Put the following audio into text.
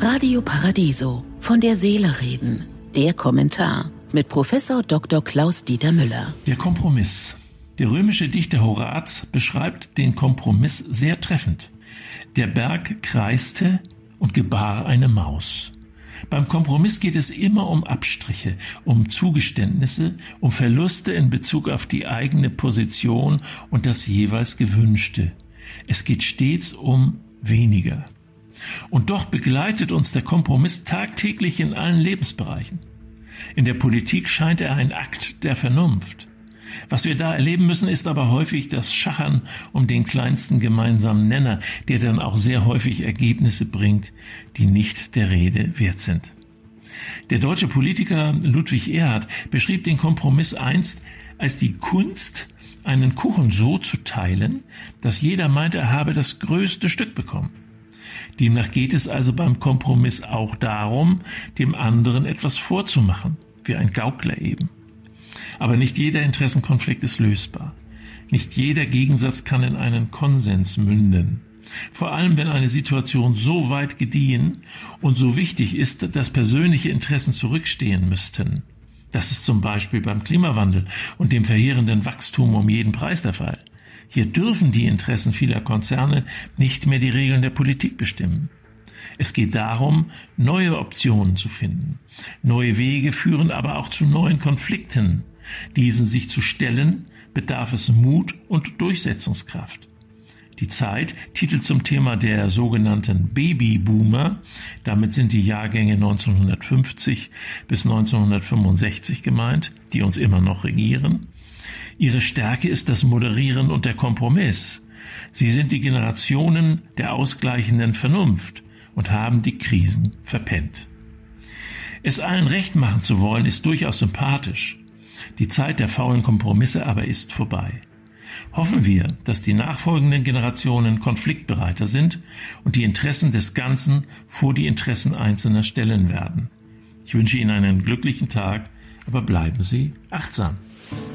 Radio Paradiso von der Seele reden. Der Kommentar mit Professor Dr. Klaus Dieter Müller. Der Kompromiss. Der römische Dichter Horaz beschreibt den Kompromiss sehr treffend. Der Berg kreiste und gebar eine Maus. Beim Kompromiss geht es immer um Abstriche, um Zugeständnisse, um Verluste in Bezug auf die eigene Position und das jeweils Gewünschte. Es geht stets um weniger. Und doch begleitet uns der Kompromiss tagtäglich in allen Lebensbereichen. In der Politik scheint er ein Akt der Vernunft. Was wir da erleben müssen, ist aber häufig das Schachern um den kleinsten gemeinsamen Nenner, der dann auch sehr häufig Ergebnisse bringt, die nicht der Rede wert sind. Der deutsche Politiker Ludwig Erhard beschrieb den Kompromiss einst als die Kunst, einen Kuchen so zu teilen, dass jeder meint, er habe das größte Stück bekommen. Demnach geht es also beim Kompromiss auch darum, dem anderen etwas vorzumachen, wie ein Gaukler eben. Aber nicht jeder Interessenkonflikt ist lösbar. Nicht jeder Gegensatz kann in einen Konsens münden. Vor allem, wenn eine Situation so weit gediehen und so wichtig ist, dass persönliche Interessen zurückstehen müssten. Das ist zum Beispiel beim Klimawandel und dem verheerenden Wachstum um jeden Preis der Fall. Hier dürfen die Interessen vieler Konzerne nicht mehr die Regeln der Politik bestimmen. Es geht darum, neue Optionen zu finden. Neue Wege führen aber auch zu neuen Konflikten. Diesen sich zu stellen, bedarf es Mut und Durchsetzungskraft. Die Zeit titelt zum Thema der sogenannten Babyboomer, damit sind die Jahrgänge 1950 bis 1965 gemeint, die uns immer noch regieren, Ihre Stärke ist das Moderieren und der Kompromiss. Sie sind die Generationen der ausgleichenden Vernunft und haben die Krisen verpennt. Es allen recht machen zu wollen, ist durchaus sympathisch. Die Zeit der faulen Kompromisse aber ist vorbei. Hoffen wir, dass die nachfolgenden Generationen konfliktbereiter sind und die Interessen des Ganzen vor die Interessen Einzelner stellen werden. Ich wünsche Ihnen einen glücklichen Tag, aber bleiben Sie achtsam.